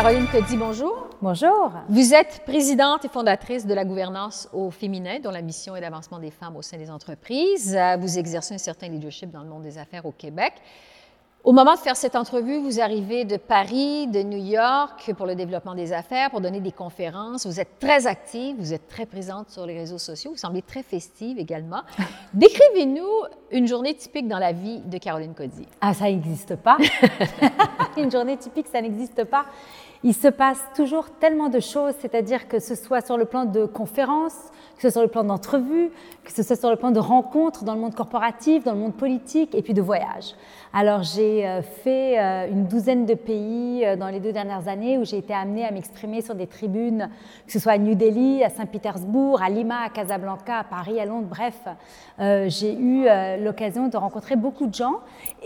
Caroline Cody, bonjour. Bonjour. Vous êtes présidente et fondatrice de la gouvernance au féminin, dont la mission est l'avancement des femmes au sein des entreprises. Euh, vous exercez un certain leadership dans le monde des affaires au Québec. Au moment de faire cette entrevue, vous arrivez de Paris, de New York pour le développement des affaires, pour donner des conférences. Vous êtes très active, vous êtes très présente sur les réseaux sociaux, vous semblez très festive également. Décrivez-nous une journée typique dans la vie de Caroline Cody. Ah, ça n'existe pas. une journée typique, ça n'existe pas. Il se passe toujours tellement de choses, c'est-à-dire que ce soit sur le plan de conférences, que ce soit sur le plan d'entrevues, que ce soit sur le plan de rencontres dans le monde corporatif, dans le monde politique et puis de voyages. Alors j'ai euh, fait euh, une douzaine de pays euh, dans les deux dernières années où j'ai été amenée à m'exprimer sur des tribunes, que ce soit à New Delhi, à Saint-Pétersbourg, à Lima, à Casablanca, à Paris, à Londres, bref, j'ai eu l'occasion de rencontrer beaucoup de gens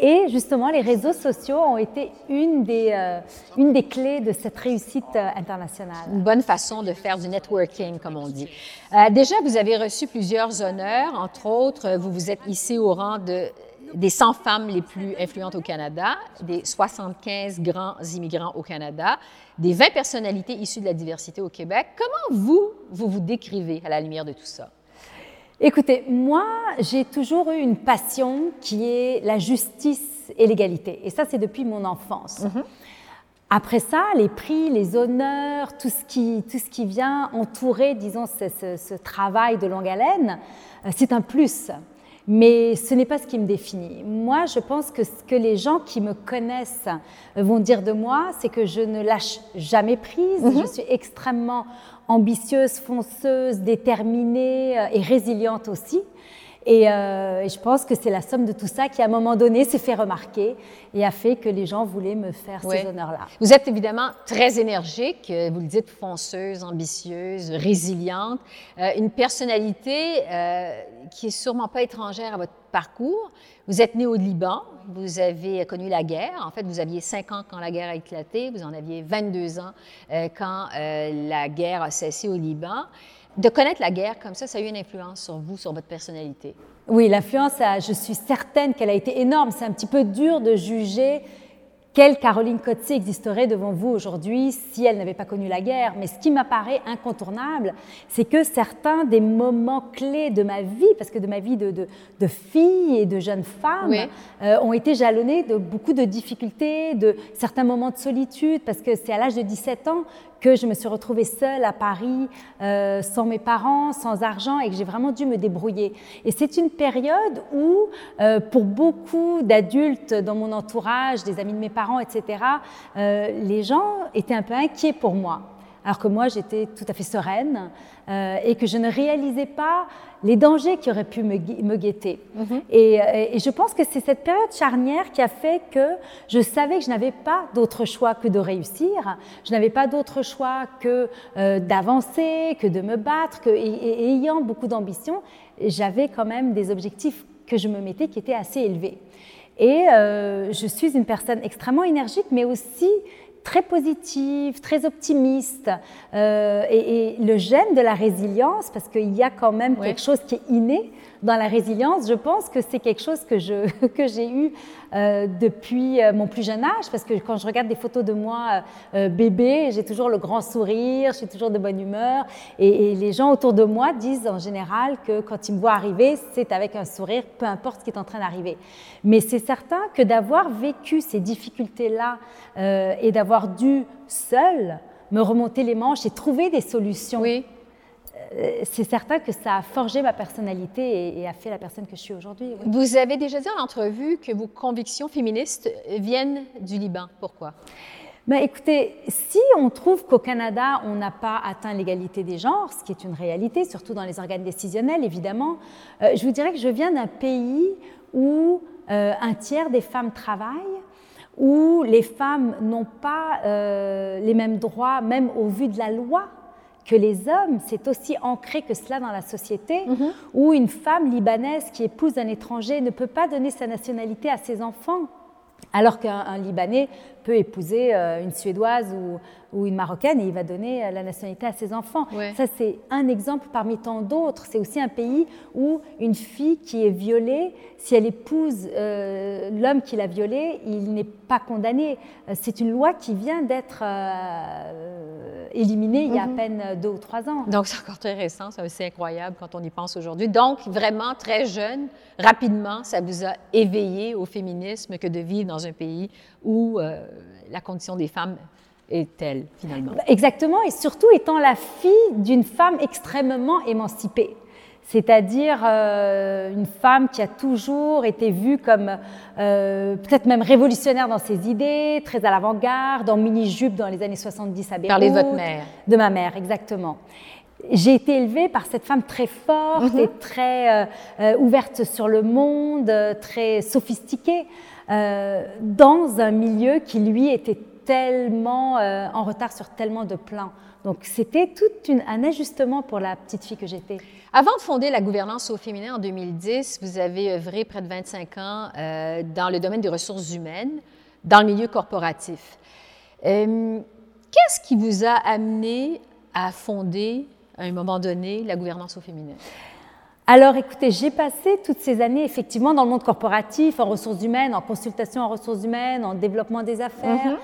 et justement les réseaux sociaux ont été une des, une des clés de cette réussite internationale? Une bonne façon de faire du networking, comme on dit. déjà, vous avez reçu plusieurs honneurs, entre autres, vous vous êtes ici au rang de des 100 femmes les plus influentes au Canada, des 75 grands immigrants au Canada, des 20 personnalités issues de la diversité au Québec. Comment vous, vous vous décrivez à la lumière de tout ça? Écoutez, moi, j'ai toujours eu une passion qui est la justice et l'égalité. Et ça, c'est depuis mon enfance. Mm-hmm. Après ça, les prix, les honneurs, tout ce qui, tout ce qui vient entourer, disons, ce, ce travail de longue haleine, euh, c'est un plus. Mais ce n'est pas ce qui me définit. Moi, je pense que ce que les gens qui me connaissent vont dire de moi, c'est que je ne lâche jamais prise. Mhm. Je suis extrêmement ambitieuse, fonceuse, déterminée euh, et résiliente aussi. Euh, et, je pense que c'est la somme de tout ça qui, à un moment donné, s'est fait remarquer et a fait que les gens voulaient me faire ces honneurs-là. Vous êtes évidemment très énergique, euh, vous le dites, fonceuse, ambitieuse, résiliente, euh, une personnalité qui est sûrement pas étrangère à votre parcours. Vous êtes né au Liban, vous avez connu la guerre. En fait, vous aviez 5 ans quand la guerre a éclaté, vous en aviez 22 ans quand la guerre a cessé au Liban de connaître la guerre comme ça, ça a eu une influence sur vous, sur votre personnalité? Oui, l'influence, je suis certaine qu'elle a été énorme. C'est un petit peu dur de juger quelle Caroline Coetzee existerait devant vous aujourd'hui si elle n'avait pas connu la guerre Mais ce qui m'apparaît incontournable, c'est que certains des moments clés de ma vie, parce que de ma vie de, de, fille et de jeune femme, euh, ont été jalonnés de beaucoup de difficultés, de certains moments de solitude, parce que c'est à l'âge de 17 ans que je me suis retrouvée seule à Paris, euh, sans mes parents, sans argent, et que j'ai vraiment dû me débrouiller. Et c'est une période où, euh, pour beaucoup d'adultes dans mon entourage, des amis de mes parents, etc., euh, les gens étaient un peu inquiets pour moi alors que moi j'étais tout à fait sereine euh, et que je ne réalisais pas les dangers qui auraient pu me, guetter. Mhm. Euh, et, je pense que c'est cette période charnière qui a fait que je savais que je n'avais pas d'autre choix que de réussir, je n'avais pas d'autre choix que euh, d'avancer, que de me battre, que, et, ayant beaucoup d'ambition, j'avais quand même des objectifs que je me mettais qui étaient assez élevés. Et je suis une personne extrêmement énergique, mais aussi très positive, très optimiste, euh, et, le gène de la résilience, parce qu'il y a quand même quelque chose qui est inné dans la résilience, je pense que c'est quelque chose que, j'ai eu euh, depuis euh, mon plus jeune âge, parce que quand je regarde des photos de moi euh, bébé, j'ai toujours le grand sourire, je suis toujours de bonne humeur, et, les gens autour de moi disent en général que quand ils me voient arriver, c'est avec un sourire, peu importe ce qui est en train d'arriver. Mais c'est certain que d'avoir vécu ces difficultés-là et d'avoir dû seul me remonter les manches et trouver des solutions. C'est certain que ça a forgé ma personnalité et, a fait la personne que je suis aujourd'hui. Vous avez déjà dit en entrevue que vos convictions féministes viennent du Liban. Pourquoi? Ben, écoutez, si on trouve qu'au Canada, on n'a pas atteint l'égalité des genres, ce qui est une réalité, surtout dans les organes décisionnels, évidemment, euh, je vous dirais que je viens d'un pays où euh, un tiers des femmes travaillent, où les femmes n'ont pas les mêmes droits, même au vu de la loi que les hommes, c'est aussi ancré que cela dans la société, mhm. où une femme libanaise qui épouse un étranger ne peut pas donner sa nationalité à ses enfants. alors qu'un Libanais peut épouser euh, une Suédoise ou, ou, une Marocaine et il va donner euh, la nationalité à ses enfants. Ça, c'est un exemple parmi tant d'autres. C'est aussi un pays où une fille qui est violée, si elle épouse euh, l'homme qui l'a violée, il n'est pas condamné. C'est une loi qui vient d'être éliminée il y a à mhm. peine deux ou trois ans. Donc, c'est encore très récent, c'est incroyable quand on y pense aujourd'hui. Donc, vraiment très jeune, rapidement, ça vous a éveillé au féminisme que de vivre dans un pays où la condition des femmes est telle finalement? Exactement, et surtout étant la fille d'une femme extrêmement émancipée. C'est-à-dire euh, une femme qui a toujours été vue comme euh, peut-être même révolutionnaire dans ses idées, très à l'avant-garde, en mini-jupe dans les années 70 à Beyrouth. Parlez de votre mère. De ma mère, exactement. J'ai été élevée par cette femme très forte mhm. et très euh, ouverte sur le monde, très sophistiquée. Dans un milieu qui, lui, était tellement euh, en retard sur tellement de plans. Donc, c'était tout un ajustement pour la petite fille que j'étais. Avant de fonder la gouvernance au féminin en 2010, vous avez œuvré près de 25 ans euh, dans le domaine des ressources humaines, dans le milieu corporatif. Qu'est-ce qui vous a amené à fonder, à un moment donné, la gouvernance au féminin? Alors écoutez, j'ai passé toutes ces années effectivement dans le monde corporatif, en ressources humaines, en consultation en ressources humaines, en développement des affaires. Mhm.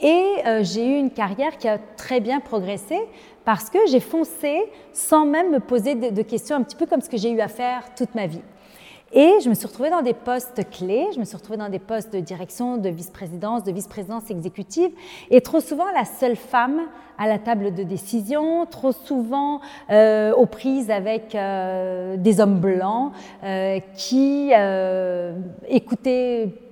Et euh, j'ai eu une carrière qui a très bien progressé parce que j'ai foncé sans même me poser de questions, un petit peu comme ce que j'ai eu à faire toute ma vie. Et je me suis retrouvée dans des postes clés, je me suis retrouvée dans des postes de direction, de vice-présidence, de vice-présidence exécutive, et trop souvent la seule femme à la table de décision, trop souvent euh, aux prises avec euh, des hommes blancs qui écoutaient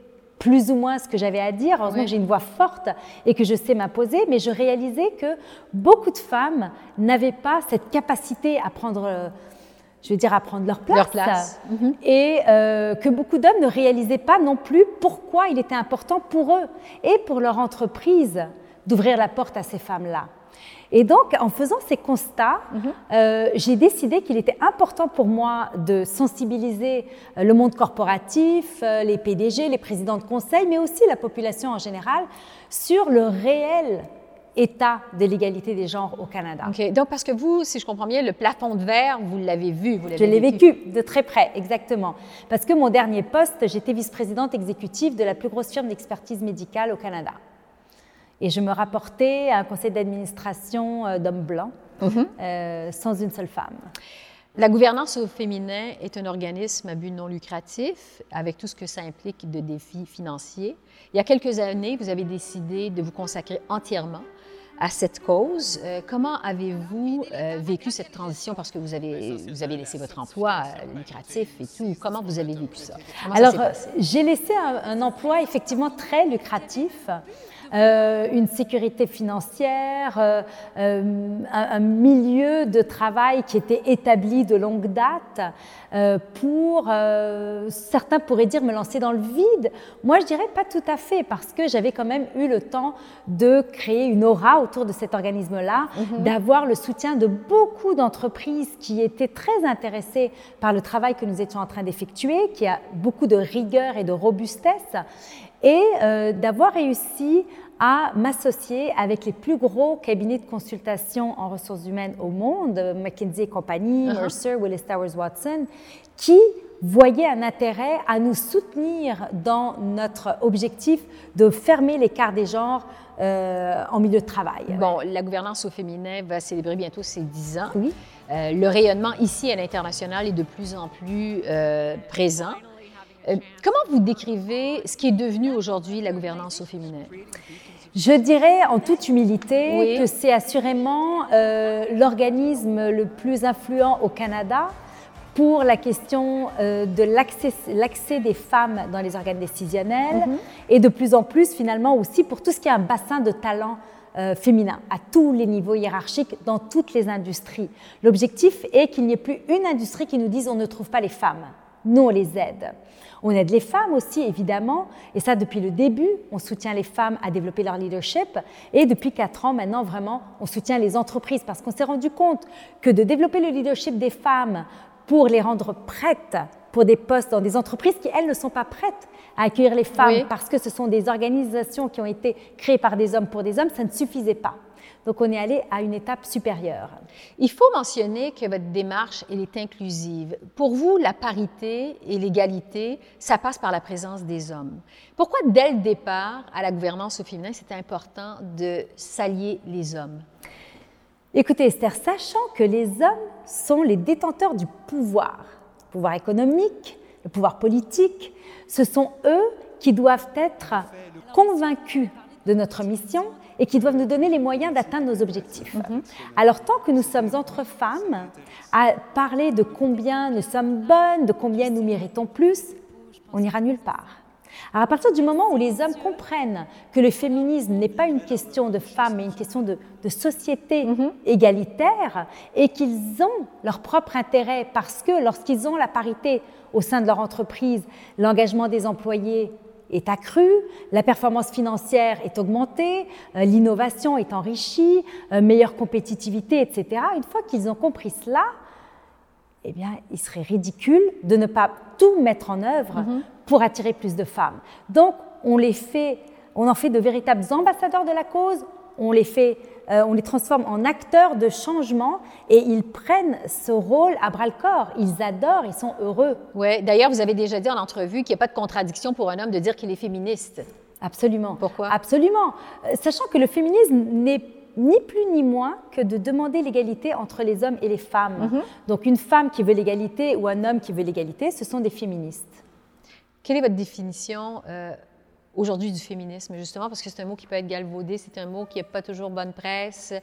plus ou moins ce que j'avais à dire. Heureusement que j'ai une voix forte et que je sais m'imposer, mais je réalisais que beaucoup de femmes n'avaient pas cette capacité à prendre je veux dire, à prendre leur place. Leur place. Mhm. Et euh, que beaucoup d'hommes ne réalisaient pas non plus pourquoi il était important pour eux et pour leur entreprise d'ouvrir la porte à ces femmes-là. Et donc, en faisant ces constats, mhm. euh, j'ai décidé qu'il était important pour moi de sensibiliser euh, le monde corporatif, les PDG, les présidents de conseil, mais aussi la population en général sur le réel état de l'égalité des genres au Canada. Donc, parce que vous, si je comprends bien, le plafond de verre, vous l'avez vu, vous Je l'ai vécu. de très près, exactement. Parce que mon dernier poste, j'étais vice-présidente exécutive de la plus grosse firme d'expertise médicale au Canada. Et je me rapportais à un conseil d'administration euh, d'hommes blancs, mhm. euh, sans une seule femme. La gouvernance au féminin est un organisme à but non lucratif, avec tout ce que ça implique de défis financiers. Il y a quelques années, vous avez décidé de vous consacrer entièrement à cette cause. Euh, comment avez-vous euh, vécu cette transition? Parce que vous avez, vous avez laissé votre emploi lucratif et tout? Comment vous avez vécu ça? Alors, j'ai laissé un, un, emploi effectivement très lucratif une sécurité financière, euh, euh, un, milieu de travail qui était établi de longue date. pour certains pourraient dire me lancer dans le vide. Moi, je dirais pas tout à fait parce que j'avais quand même eu le temps de créer une aura autour de cet organisme-là, mhm. d'avoir le soutien de beaucoup d'entreprises qui étaient très intéressées par le travail que nous étions en train d'effectuer, qui a beaucoup de rigueur et de robustesse et d'avoir réussi à m'associer avec les plus gros cabinets de consultation en ressources humaines au monde, McKinsey et compagnie, uh-huh. Mercer, Willis Towers Watson, qui voyaient un intérêt à nous soutenir dans notre objectif de fermer l'écart des genres euh, en milieu de travail. Bon, la gouvernance au féminin va célébrer bientôt ses 10 ans. Oui. Euh, le rayonnement ici à l'international est de plus en plus euh, présent. Comment vous décrivez ce qui est devenu aujourd'hui la gouvernance au féminin? Je dirais en toute humilité que c'est assurément euh, l'organisme le plus influent au Canada pour la question euh, de l'accès des femmes dans les organes décisionnels mhm. et de plus en plus finalement aussi pour tout ce qui est un bassin de talent euh, féminin à tous les niveaux hiérarchiques dans toutes les industries. L'objectif est qu'il n'y ait plus une industrie qui nous dise on ne trouve pas les femmes. Nous, on les aide. On aide les femmes aussi, évidemment, et ça depuis le début, on soutient les femmes à développer leur leadership, et depuis quatre ans maintenant, vraiment, on soutient les entreprises, parce qu'on s'est rendu compte que de développer le leadership des femmes pour les rendre prêtes pour des postes dans des entreprises qui, elles, ne sont pas prêtes à accueillir les femmes parce que ce sont des organisations qui ont été créées par des hommes pour des hommes, ça ne suffisait pas. Donc on est allé à une étape supérieure. Il faut mentionner que votre démarche, elle est inclusive. Pour vous, la parité et l'égalité, ça passe par la présence des hommes. Pourquoi, dès le départ, à la gouvernance au féminin, c'était important de s'allier les hommes? Écoutez, Esther, sachant que les hommes sont les détenteurs du pouvoir, le pouvoir économique, le pouvoir politique, ce sont eux qui doivent être convaincus de notre mission et qui doivent nous donner les moyens d'atteindre nos objectifs. Mhm. Alors tant que nous sommes entre femmes, à parler de combien nous sommes bonnes, de combien nous méritons plus, on n'ira nulle part. Alors à partir du moment où les hommes comprennent que le féminisme n'est pas une question de femmes, mais une question de, société mhm. égalitaire, et qu'ils ont leur propre intérêt, parce que lorsqu'ils ont la parité au sein de leur entreprise, l'engagement des employés est accru, la performance financière est augmentée, euh, l'innovation est enrichie, euh, meilleure compétitivité, etc. Une fois qu'ils ont compris cela, eh bien, il serait ridicule de ne pas tout mettre en œuvre mhm. pour attirer plus de femmes. Donc, on les fait, on en fait de véritables ambassadeurs de la cause, on les fait euh, on les transforme en acteurs de changement et ils prennent ce rôle à bras le corps. Ils adorent, ils sont heureux. Oui, d'ailleurs, vous avez déjà dit en entrevue qu'il n'y a pas de contradiction pour un homme de dire qu'il est féministe. Absolument. Pourquoi? Absolument. Euh, sachant que le féminisme n'est ni plus ni moins que de demander l'égalité entre les hommes et les femmes. Mhm. Donc une femme qui veut l'égalité ou un homme qui veut l'égalité, ce sont des féministes. Quelle est votre définition euh, aujourd'hui du féminisme, justement, parce que c'est un mot qui peut être galvaudé, c'est un mot qui n'a pas toujours bonne presse.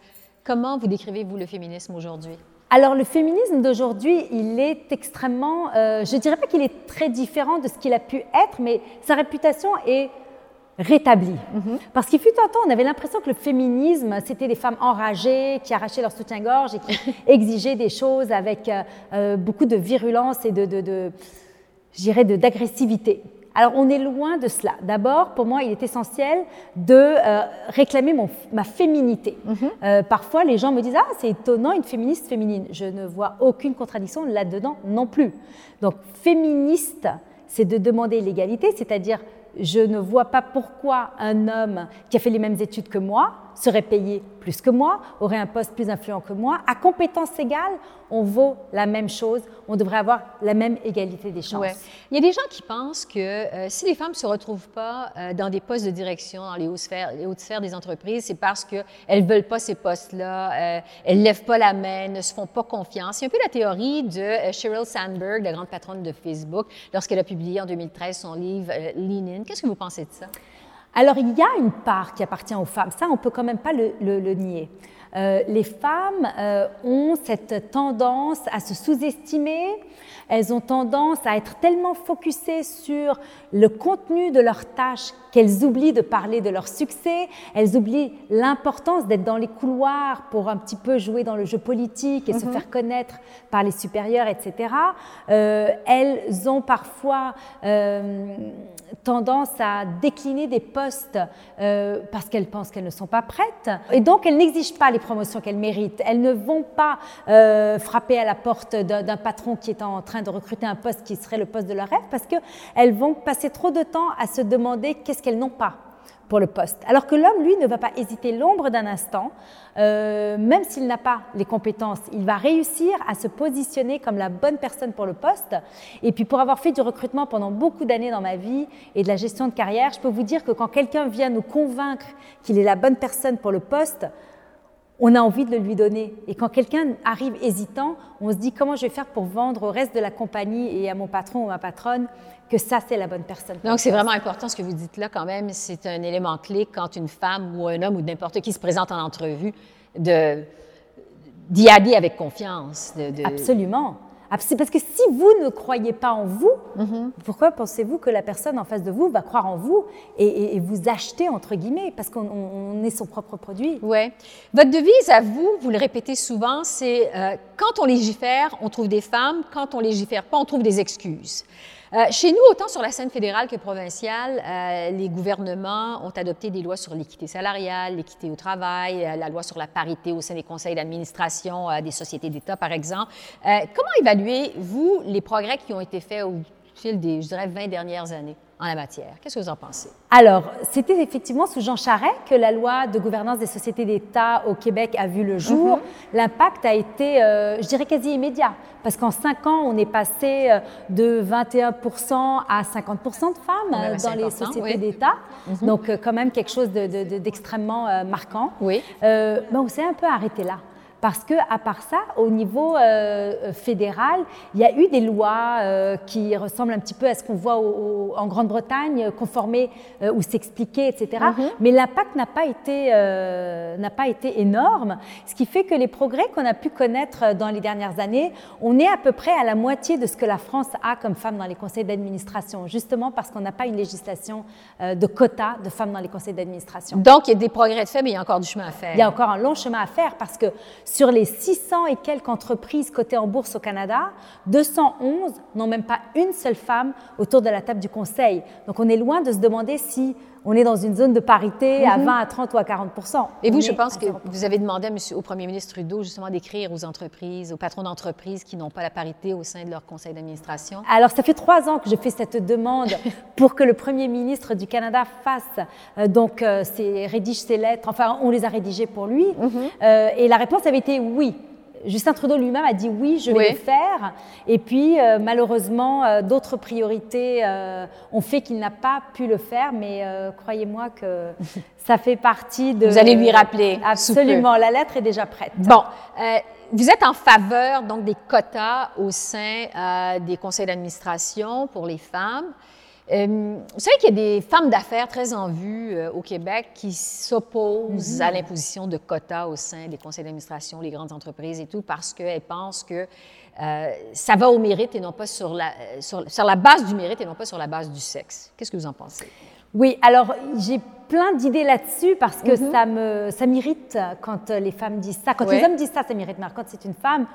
Comment vous décrivez-vous le féminisme aujourd'hui? Alors le féminisme d'aujourd'hui, il est extrêmement, euh, je ne dirais pas qu'il est très différent de ce qu'il a pu être, mais sa réputation est rétablie. Mhm. Parce qu'il fut un temps, on avait l'impression que le féminisme, c'était des femmes enragées qui arrachaient leur soutien-gorge et qui exigeaient des choses avec euh, euh, beaucoup de virulence et de, de, de d'agressivité. Alors on est loin de cela. D'abord, pour moi, il est essentiel de euh, réclamer ma féminité. Mhm. Euh, parfois, les gens me disent Ah, c'est étonnant, une féministe féminine. Je ne vois aucune contradiction là-dedans non plus. Donc, féministe, c'est de demander l'égalité, c'est-à-dire je ne vois pas pourquoi un homme qui a fait les mêmes études que moi serait payé plus que moi, aurait un poste plus influent que moi. À compétence égale, on vaut la même chose, on devrait avoir la même égalité des chances. Il y a des gens qui pensent que euh, si les femmes ne se retrouvent pas euh, dans des postes de direction, dans les hautes sphères, les hautes sphères des entreprises, c'est parce qu'elles ne veulent pas ces postes-là, euh, elles ne lèvent pas la main, ne se font pas confiance. C'est un peu la théorie de Sheryl Sandberg, la grande patronne de Facebook, lorsqu'elle a publié en 2013 son livre Lean In. Qu'est-ce que vous pensez de ça? Alors il y a une part qui appartient aux femmes, ça on peut quand même pas le, nier. Euh, les femmes euh, ont cette tendance à se sous-estimer, elles ont tendance à être tellement focusées sur le contenu de leurs tâches qu'elles oublient de parler de leur succès, elles oublient l'importance d'être dans les couloirs pour un petit peu jouer dans le jeu politique et se mhm. faire connaître par les supérieurs, etc. Euh, elles ont parfois euh, tendance à décliner des postes euh, parce qu'elles pensent qu'elles ne sont pas prêtes et donc elles n'exigent pas les promotions qu'elles méritent. Elles ne vont pas frapper à la porte d'un patron qui est en train de recruter un poste qui serait le poste de leur rêve parce qu'elles vont passer trop de temps à se demander qu'est-ce qu'elles n'ont pas pour le poste. Alors que l'homme, lui, ne va pas hésiter l'ombre d'un instant, euh, même s'il n'a pas les compétences, il va réussir à se positionner comme la bonne personne pour le poste. Et puis pour avoir fait du recrutement pendant beaucoup d'années dans ma vie et de la gestion de carrière, je peux vous dire que quand quelqu'un vient nous convaincre qu'il est la bonne personne pour le poste, on a envie de le lui donner. Et quand quelqu'un arrive hésitant, on se dit comment je vais faire pour vendre au reste de la compagnie et à mon patron ou ma patronne que ça, c'est la bonne personne? Donc, c'est vraiment important ce que vous dites là quand même. C'est un élément clé quand une femme ou un homme ou n'importe qui se présente en entrevue de d'y aller avec confiance. Absolument. C'est parce que si vous ne croyez pas en vous, pourquoi pensez-vous que la personne en face de vous va croire en vous et, vous acheter, entre guillemets, parce qu'on est son propre produit? Oui. Votre devise à vous, vous le répétez souvent, c'est euh, quand on légifère, on trouve des femmes, quand on légifère pas, on trouve des excuses. Euh, chez nous, autant sur la scène fédérale que provinciale, euh, les gouvernements ont adopté des lois sur l'équité salariale, l'équité au travail, euh, la loi sur la parité au sein des conseils d'administration des sociétés d'État, par exemple. comment évaluez-vous les progrès qui ont été faits au fil des, je dirais, 20 dernières années? en la matière. Qu'est-ce que vous en pensez? Alors, c'était effectivement sous Jean Charest que la loi de gouvernance des sociétés d'État au Québec a vu le jour. Mhm. L'impact a été, euh, je dirais, quasi immédiat, parce qu'en cinq ans, on est passé euh, de 21% à 50 de femmes euh, dans les sociétés d'État. Mhm. Donc, quand même quelque chose d'extrêmement marquant. Oui. mais on s'est un peu arrêté là. Parce que, à part ça, au niveau euh, euh, fédéral, il y a eu des lois euh, qui ressemblent un petit peu à ce qu'on voit en Grande-Bretagne, conformer ou s'expliquer, etc. Mm-hmm. Mais l'impact n'a pas été n'a pas été énorme, ce qui fait que les progrès qu'on a pu connaître dans les dernières années, on est à peu près à la moitié de ce que la France a comme femmes dans les conseils d'administration, justement parce qu'on n'a pas une législation de quotas de femmes dans les conseils d'administration. Donc, il y a des progrès de fait, mais il y a encore du chemin à faire. Il y a encore un long chemin à faire parce que sur les 600 et quelques entreprises cotées en bourse au Canada, 211 n'ont même pas une seule femme autour de la table du conseil. Donc on est loin de se demander si on est dans une zone de parité à 20 mhm. à 30 ou à 40% Et vous, je pense que vous avez demandé à monsieur, au premier ministre Trudeau justement d'écrire aux entreprises, aux patrons d'entreprises qui n'ont pas la parité au sein de leur conseil d'administration. Alors, ça fait trois ans que je fais cette demande pour que le premier ministre du Canada fasse, euh, donc, euh, rédige ses lettres. Enfin, on les a rédigées pour lui. Mhm. Euh, et la réponse avait été oui. Justin Trudeau lui-même a dit oui, je vais le faire. Et puis, euh, malheureusement, euh, d'autres priorités euh, ont fait qu'il n'a pas pu le faire. Mais croyez-moi que ça fait partie de. Vous allez lui rappeler. Absolument. La lettre est déjà prête. Bon. vous êtes en faveur donc des quotas au sein des conseils d'administration pour les femmes. Euh, vous savez qu'il y a des femmes d'affaires très en vue euh, au Québec qui s'opposent mhm. à l'imposition de quotas au sein des conseils d'administration, les grandes entreprises et tout, parce qu'elles pensent que euh, ça va au mérite et non pas sur la, sur, la base du mérite et non pas sur la base du sexe. Qu'est-ce que vous en pensez? Oui, alors j'ai plein d'idées là-dessus parce que mhm. ça me ça m'irrite quand les femmes disent ça. Quand les hommes disent ça, ça m'irrite. Mais quand c'est une femme,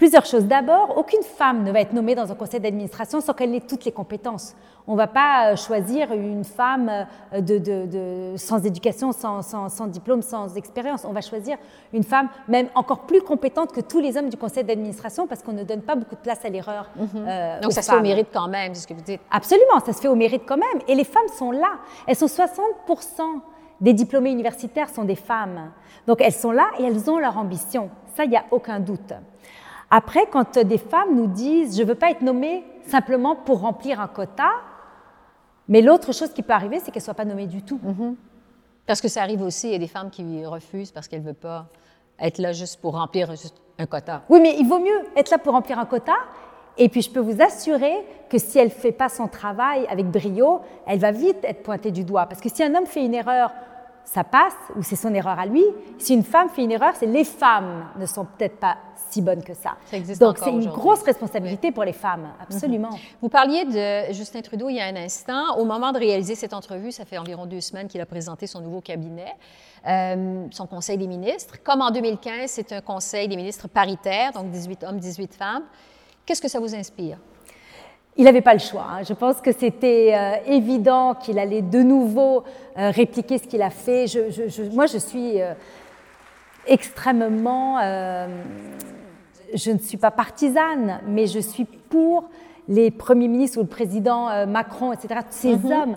Plusieurs choses. D'abord, aucune femme ne va être nommée dans un conseil d'administration sans qu'elle ait toutes les compétences. On ne va pas euh, choisir une femme euh, de, sans éducation, sans, sans, diplôme, sans expérience. On va choisir une femme même encore plus compétente que tous les hommes du conseil d'administration parce qu'on ne donne pas beaucoup de place à l'erreur. Mhm. Euh, Donc ça se fait au mérite quand même, c'est ce que vous dites. Absolument, ça se fait au mérite quand même. Et les femmes sont là. Elles sont 60 des diplômés universitaires sont des femmes. Donc elles sont là et elles ont leur ambition. Ça, il n'y a aucun doute. Après, quand des femmes nous disent je ne veux pas être nommée simplement pour remplir un quota, mais l'autre chose qui peut arriver, c'est qu'elle ne soit pas nommée du tout. Mm-hmm. Parce que ça arrive aussi, il y a des femmes qui refusent parce qu'elles ne veulent pas être là juste pour remplir un quota. Oui, mais il vaut mieux être là pour remplir un quota. Et puis, je peux vous assurer que si elle ne fait pas son travail avec brio, elle va vite être pointée du doigt. Parce que si un homme fait une erreur ça passe, ou c'est son erreur à lui. Si une femme fait une erreur, c'est les femmes ne sont peut-être pas si bonnes que ça. Donc c'est une grosse responsabilité pour les femmes, absolument. Mhm. Vous parliez de Justin Trudeau il y a un instant. Au moment de réaliser cette entrevue, ça fait environ deux semaines qu'il a présenté son nouveau cabinet, euh, son conseil des ministres. Comme en 2015, c'est un conseil des ministres paritaire, donc 18 hommes, 18 femmes. Qu'est-ce que ça vous inspire? Il n'avait pas le choix. Hein. Je pense que c'était euh, évident qu'il allait de nouveau euh, répliquer ce qu'il a fait. moi, je suis euh, extrêmement... je ne suis pas partisane, mais je suis pour les premiers ministres ou le président Macron, etc., ces mm-hmm. hommes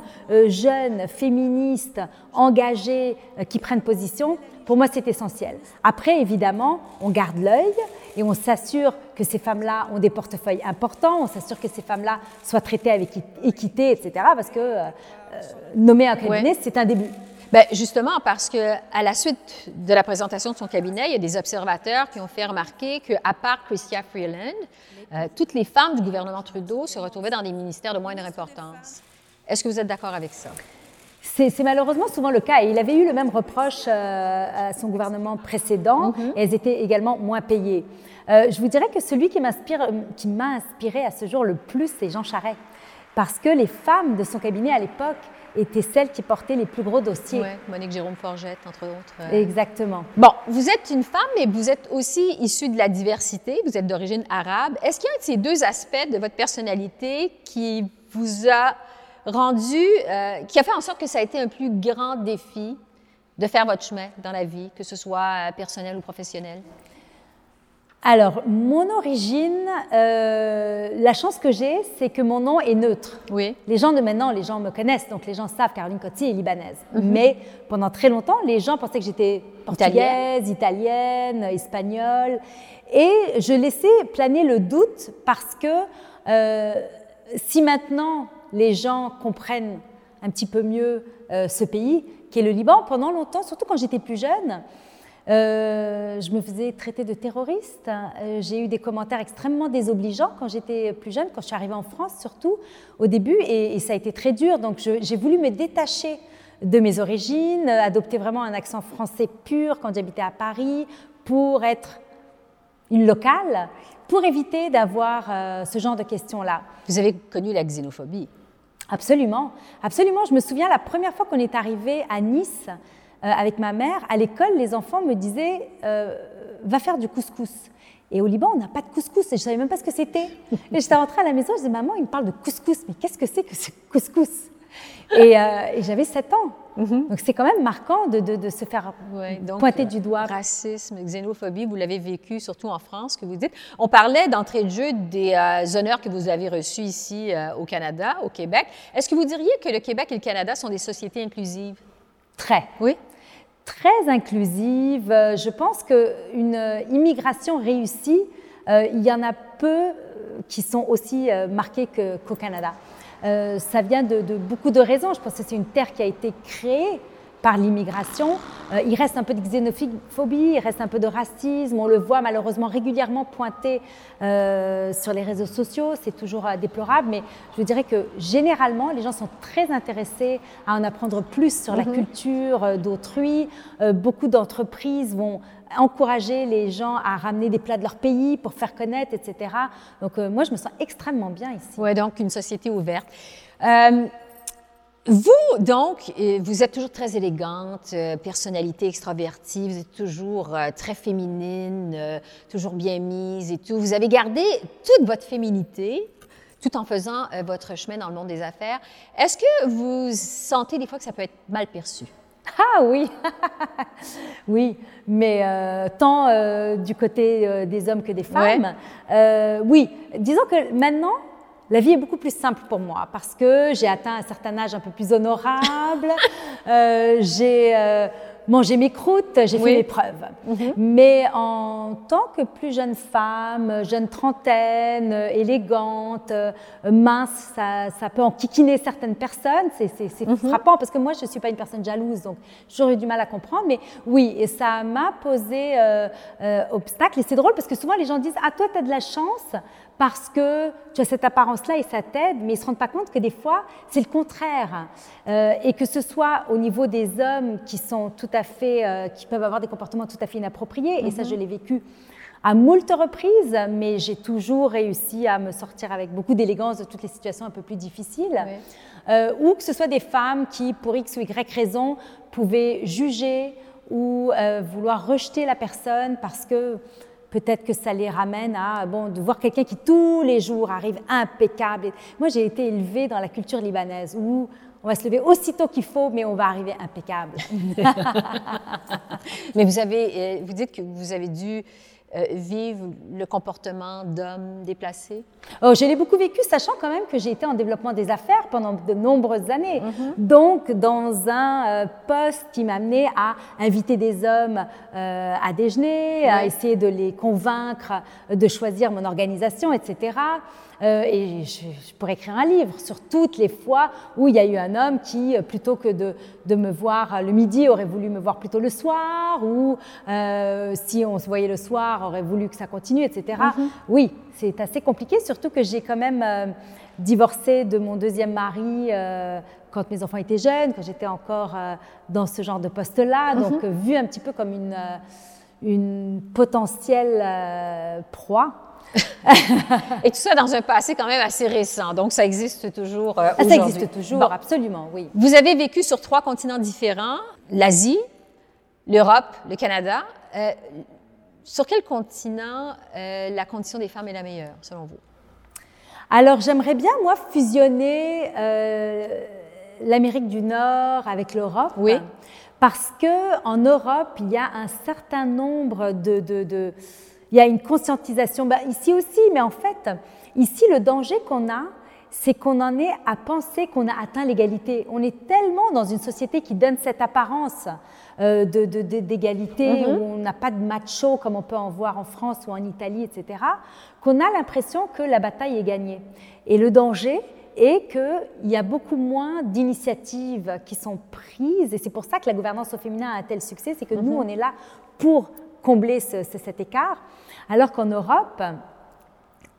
jeunes, féministes, engagés, qui prennent position, pour moi, c'est essentiel. Après, évidemment, on garde l'œil et on s'assure que ces femmes-là ont des portefeuilles importants, on s'assure que ces femmes-là soient traitées avec équité, etc. Parce que euh, euh, nommer un cabinet, c'est un début. Bien, justement, parce que à la suite de la présentation de son cabinet, il y a des observateurs qui ont fait remarquer qu'à part Chrystia Freeland, euh, toutes les femmes du gouvernement Trudeau se retrouvaient dans des ministères de moindre importance. Est-ce que vous êtes d'accord avec ça? C'est malheureusement souvent le cas. Et il avait eu le même reproche euh, à son gouvernement précédent, mhm. et elles étaient également moins payées. Euh, je vous dirais que celui qui m'a inspiré à ce jour le plus, c'est Jean Charest. parce que les femmes de son cabinet à l'époque étaient celles qui portaient les plus gros dossiers. Oui, Monique Jérôme Forgette, entre autres. Euh. Exactement. Bon, vous êtes une femme, mais vous êtes aussi issue de la diversité, vous êtes d'origine arabe. Est-ce qu'il y a un de ces deux aspects de votre personnalité qui vous a rendu, euh, qui a fait en sorte que ça a été un plus grand défi de faire votre chemin dans la vie, que ce soit euh, personnel ou professionnel? Alors, mon origine, euh, la chance que j'ai, c'est que mon nom est neutre. Oui. Les gens de maintenant, les gens me connaissent, donc les gens savent Caroline Coty est libanaise. Mhm. Mais pendant très longtemps, les gens pensaient que j'étais portugaise, italienne, espagnole. Et je laissais planer le doute parce que euh, si maintenant les gens comprennent un petit peu mieux euh, ce pays, qui est le Liban, pendant longtemps, surtout quand j'étais plus jeune, euh, je me faisais traiter de terroriste. Euh, j'ai eu des commentaires extrêmement désobligeants quand j'étais plus jeune, quand je suis arrivée en France surtout, au début, et, ça a été très dur. Donc j'ai voulu me détacher de mes origines, adopter vraiment un accent français pur quand j'habitais à Paris, pour être une locale, pour éviter d'avoir ce genre de questions-là. Vous avez connu la xénophobie Absolument, absolument. Je me souviens la première fois qu'on est arrivé à Nice, euh, avec ma mère, à l'école, les enfants me disaient euh, va faire du couscous. Et au Liban, on n'a pas de couscous. Et je ne savais même pas ce que c'était. Et j'étais rentrée à la maison, je disais maman, il me parle de couscous. Mais qu'est-ce que c'est que ce couscous? et, euh, et j'avais 7 ans. Mhm. Donc c'est quand même marquant de, de, se faire pointer du doigt. Racisme, xénophobie, vous l'avez vécu surtout en France, que vous dites. On parlait d'entrée de jeu des honneurs que vous avez reçus ici au Canada, au Québec. Est-ce que vous diriez que le Québec et le Canada sont des sociétés inclusives? Très. Oui très inclusive. Euh, je pense qu'une immigration réussie, euh, il y en a peu euh, qui sont aussi marquées qu'au Canada. Ça vient de, de, beaucoup de raisons. Je pense que c'est une terre qui a été créée par l'immigration. Euh, il reste un peu de xénophobie, il reste un peu de racisme. On le voit malheureusement régulièrement pointé euh, sur les réseaux sociaux. C'est toujours euh, déplorable, mais je dirais que généralement, les gens sont très intéressés à en apprendre plus sur la mhm. culture d'autrui. beaucoup d'entreprises vont encourager les gens à ramener des plats de leur pays pour faire connaître, etc. Donc moi, je me sens extrêmement bien ici. Oui, donc une société ouverte. Vous, donc, vous êtes toujours très élégante, euh, personnalité extravertie, vous êtes toujours euh, très féminine, euh, toujours bien mise et tout. Vous avez gardé toute votre féminité tout en faisant votre chemin dans le monde des affaires. Est-ce que vous sentez des fois que ça peut être mal perçu? Ah oui, oui, mais tant du côté des hommes que des femmes. oui, disons que maintenant, la vie est beaucoup plus simple pour moi parce que j'ai atteint un certain âge un peu plus honorable, euh, j'ai euh, mangé mes croûtes, j'ai fait mes preuves. Mhm. Mais en tant que plus jeune femme, jeune trentaine, élégante, mince, ça, peut enquiquiner certaines personnes. C'est mhm. frappant parce que moi, je ne suis pas une personne jalouse, donc j'aurais du mal à comprendre. Mais oui, et ça m'a posé euh, obstacle. Et c'est drôle parce que souvent les gens disent Ah, toi, tu as de la chance parce que tu as cette apparence-là et ça t'aide, mais ils ne se rendent pas compte que des fois, c'est le contraire. Euh, et que ce soit au niveau des hommes qui sont tout à fait, euh, qui peuvent avoir des comportements tout à fait inappropriés, et ça, mhm. je l'ai vécu à moult reprises, mais j'ai toujours réussi à me sortir avec beaucoup d'élégance de toutes les situations un peu plus difficiles. Euh, ou que ce soit des femmes qui, pour X ou Y raison, pouvaient juger ou vouloir rejeter la personne parce que peut-être que ça les ramène à bon, de voir quelqu'un qui tous les jours arrive impeccable. Moi, j'ai été élevée dans la culture libanaise où on va se lever aussitôt qu'il faut, mais on va arriver impeccable. mais vous avez, euh, vous dites que vous avez dû euh, vivre le comportement d'hommes déplacés? Oh, je l'ai beaucoup vécu, sachant quand même que j'ai été en développement des affaires pendant de nombreuses années. Mm-hmm. Donc, dans un euh, poste qui m'amenait à inviter des hommes euh, à déjeuner, à essayer de les convaincre de choisir mon organisation, etc. Euh, et je, pourrais écrire un livre sur toutes les fois où il y a eu un homme qui, euh, plutôt que de, de me voir le midi, aurait voulu me voir plutôt le soir, ou euh, si on se voyait le soir, aurait voulu que ça continue, etc. Mhm. Oui, c'est assez compliqué, surtout que j'ai quand même divorcé de mon deuxième mari quand mes enfants étaient jeunes, quand j'étais encore dans ce genre de poste-là, mhm. donc vu un petit peu comme une, une potentielle proie. Et tout ça dans un passé quand même assez récent, donc ça existe toujours euh, aujourd'hui. ça existe toujours, Bon. absolument, oui. Vous avez vécu sur trois continents différents, l'Asie, l'Europe, le Canada. Euh, sur quel continent euh, la condition des femmes est la meilleure, selon vous? Alors j'aimerais bien, moi, fusionner l'Amérique du Nord avec l'Europe. Oui. Parce que en Europe, il y a un certain nombre de... de- de- il y a une conscientisation, bah, ici aussi, mais en fait, ici, le danger qu'on a, c'est qu'on en est à penser qu'on a atteint l'égalité. On est tellement dans une société qui donne cette apparence euh, de- de- de- d'égalité, où on n'a pas de macho comme on peut en voir en France ou en Italie, etc., qu'on a l'impression que la bataille est gagnée. Et le danger est qu'il y a beaucoup moins d'initiatives qui sont prises, et c'est pour ça que la gouvernance au féminin a un tel succès, c'est que nous, on est là pour combler ce- ce- cet écart, alors qu'en Europe,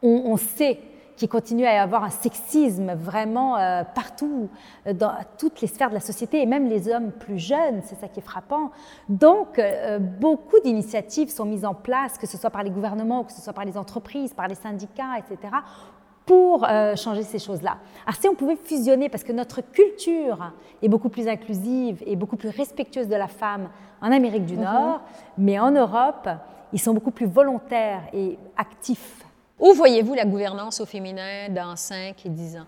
on, sait qu'il continue à y avoir un sexisme vraiment euh, partout, euh, dans toutes les sphères de la société, et même les hommes plus jeunes, c'est ça qui est frappant. Donc, euh, beaucoup d'initiatives sont mises en place, que ce soit par les gouvernements, ou que ce soit par les entreprises, par les syndicats, etc., pour euh, changer ces choses-là. Alors si on pouvait fusionner, parce que notre culture est beaucoup plus inclusive et beaucoup plus respectueuse de la femme en Amérique du Nord, mais en Europe, ils sont beaucoup plus volontaires et actifs Où voyez-vous la gouvernance au féminin dans 5 et 10 ans?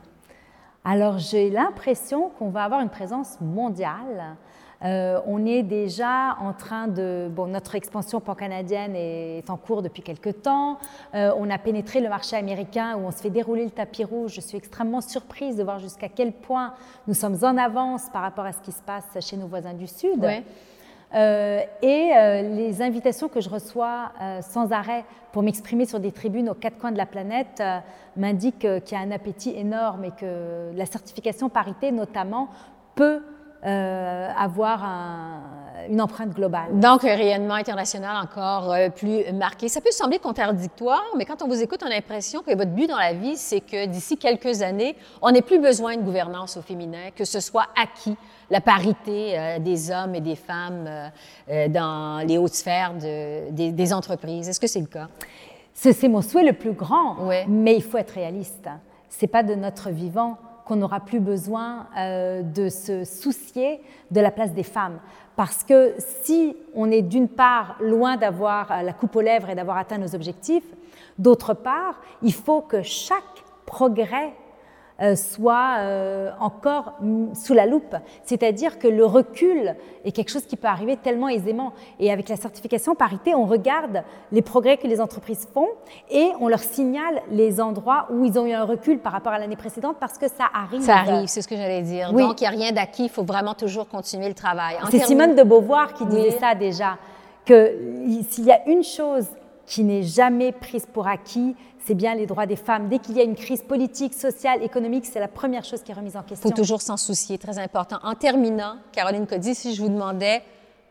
Alors j'ai l'impression qu'on va avoir une présence mondiale. Euh, on est déjà en train de... Bon, notre expansion pan-canadienne est en cours depuis quelque temps. Euh, on a pénétré le marché américain où on se fait dérouler le tapis rouge. Je suis extrêmement surprise de voir jusqu'à quel point nous sommes en avance par rapport à ce qui se passe chez nos voisins du Sud. Ouais. Euh, et euh, les invitations que je reçois euh, sans arrêt pour m'exprimer sur des tribunes aux quatre coins de la planète m'indiquent qu'il y a un appétit énorme et que la certification parité, notamment, peut euh, avoir un- une empreinte globale. Donc, un rayonnement international encore euh, plus marqué. Ça peut sembler contradictoire, mais quand on vous écoute, on a l'impression que votre but dans la vie, c'est que d'ici quelques années, on n'ait plus besoin de gouvernance au féminin, que ce soit acquis la parité euh, des hommes et des femmes euh, dans les hautes sphères de- des, des entreprises. Est-ce que c'est le cas? C'est mon souhait le plus grand, Ouais. mais il faut être réaliste. C'est pas de notre vivant qu'on n'aura plus besoin euh, de se soucier de la place des femmes. Parce que si on est d'une part loin d'avoir euh, la coupe aux lèvres et d'avoir atteint nos objectifs, d'autre part, il faut que chaque progrès soit euh, encore sous la loupe. C'est-à-dire que le recul est quelque chose qui peut arriver tellement aisément. Et avec la certification parité, on regarde les progrès que les entreprises font et on leur signale les endroits où ils ont eu un recul par rapport à l'année précédente parce que ça arrive. Ça arrive, c'est ce que j'allais dire. Oui. Donc, il n'y a rien d'acquis, il faut vraiment toujours continuer le travail. C'est termes- Simone de Beauvoir qui disait Oui. ça déjà, que s'il y a une chose qui n'est jamais prise pour acquis, c'est bien les droits des femmes. Dès qu'il y a une crise politique, sociale, économique, c'est la première chose qui est remise en Il question. faut toujours s'en soucier, très important. En terminant, Caroline Cody, si je vous demandais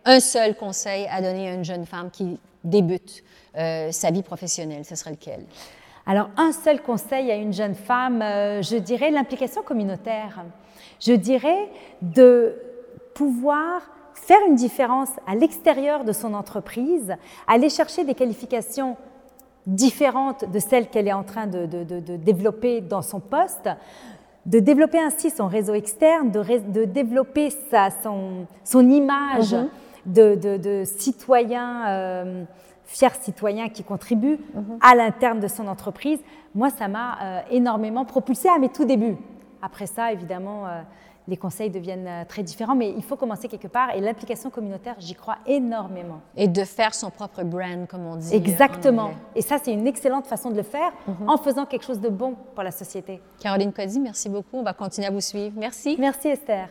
un seul conseil à donner à une jeune femme qui débute euh, sa vie professionnelle, ce serait lequel? Alors, un seul conseil à une jeune femme, euh, je dirais l'implication communautaire. Je dirais de pouvoir faire une différence à l'extérieur de son entreprise, aller chercher des qualifications différentes de celles qu'elle est en train de, de- de- de développer dans son poste, de développer ainsi son réseau externe, de, développer sa, son, son image de, de- de citoyen, euh, fier citoyen qui contribue à l'interne de son entreprise. Moi, ça m'a euh, énormément propulsé à mes tout débuts. Après ça, évidemment, euh, les conseils deviennent euh, très différents, mais il faut commencer quelque part et l'implication communautaire, j'y crois énormément. Et de faire son propre brand, comme on dit. euh, en Exactement. Et ça, c'est une excellente façon de le faire en faisant quelque chose de bon pour la société. Caroline Cody, merci beaucoup. On va continuer à vous suivre. Merci. Merci Esther.